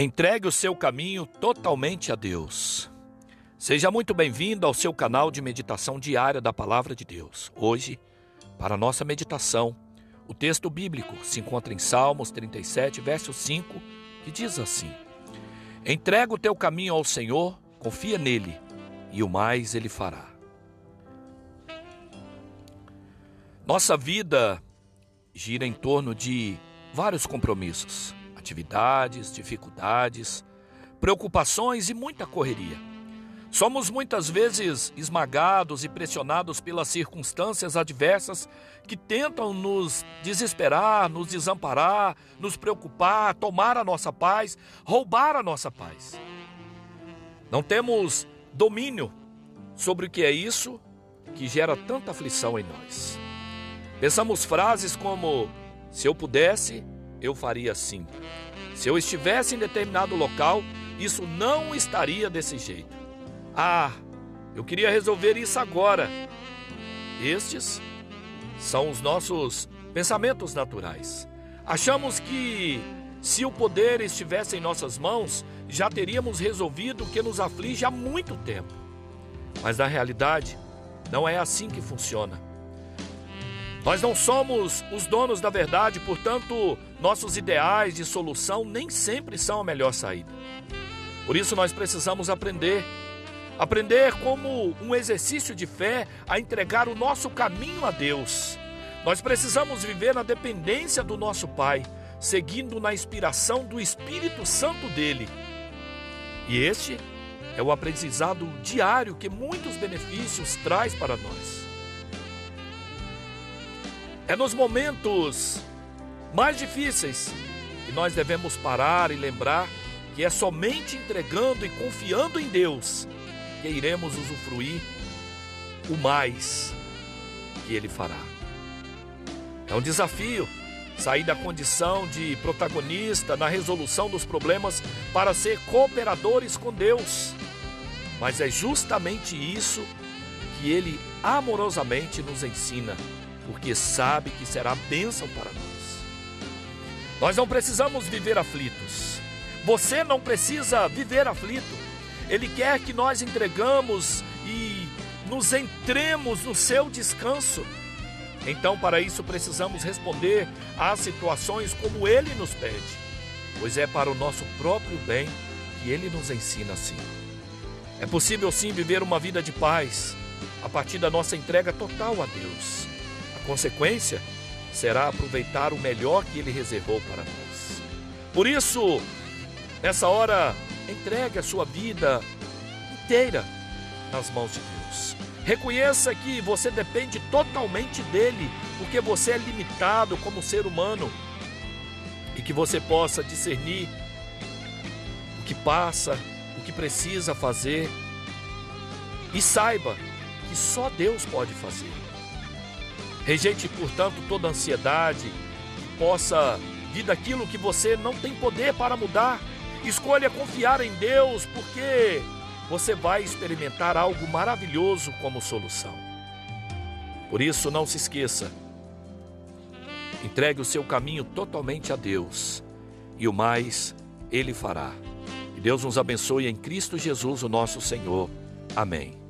Entregue o seu caminho totalmente a Deus. Seja muito bem-vindo ao seu canal de meditação diária da Palavra de Deus. Hoje, para nossa meditação, o texto bíblico se encontra em Salmos 37, verso 5, que diz assim: Entrega o teu caminho ao Senhor, confia nele, e o mais ele fará. Nossa vida gira em torno de vários compromissos atividades, dificuldades, preocupações e muita correria. Somos muitas vezes esmagados e pressionados pelas circunstâncias adversas que tentam nos desesperar, nos desamparar, nos preocupar, tomar a nossa paz, roubar a nossa paz. Não temos domínio sobre o que é isso que gera tanta aflição em nós. Pensamos frases como: se eu pudesse, eu faria assim. Se eu estivesse em determinado local, isso não estaria desse jeito. Ah, eu queria resolver isso agora. Estes são os nossos pensamentos naturais. Achamos que se o poder estivesse em nossas mãos, já teríamos resolvido o que nos aflige há muito tempo. Mas na realidade, não é assim que funciona. Nós não somos os donos da verdade, portanto, nossos ideais de solução nem sempre são a melhor saída. Por isso, nós precisamos aprender. Aprender como um exercício de fé a entregar o nosso caminho a Deus. Nós precisamos viver na dependência do nosso Pai, seguindo na inspiração do Espírito Santo dele. E este é o aprendizado diário que muitos benefícios traz para nós. É nos momentos mais difíceis que nós devemos parar e lembrar que é somente entregando e confiando em Deus que iremos usufruir o mais que Ele fará. É um desafio sair da condição de protagonista na resolução dos problemas para ser cooperadores com Deus. Mas é justamente isso que Ele amorosamente nos ensina porque sabe que será bênção para nós. Nós não precisamos viver aflitos. Você não precisa viver aflito. Ele quer que nós entregamos e nos entremos no seu descanso. Então, para isso, precisamos responder às situações como ele nos pede, pois é para o nosso próprio bem que ele nos ensina assim. É possível sim viver uma vida de paz a partir da nossa entrega total a Deus consequência será aproveitar o melhor que Ele reservou para nós. Por isso, nessa hora, entregue a sua vida inteira nas mãos de Deus. Reconheça que você depende totalmente dele, porque você é limitado como ser humano e que você possa discernir o que passa, o que precisa fazer e saiba que só Deus pode fazer. Rejeite, portanto, toda ansiedade que possa vir daquilo que você não tem poder para mudar. Escolha confiar em Deus, porque você vai experimentar algo maravilhoso como solução. Por isso, não se esqueça. Entregue o seu caminho totalmente a Deus, e o mais Ele fará. E Deus nos abençoe em Cristo Jesus, o nosso Senhor. Amém.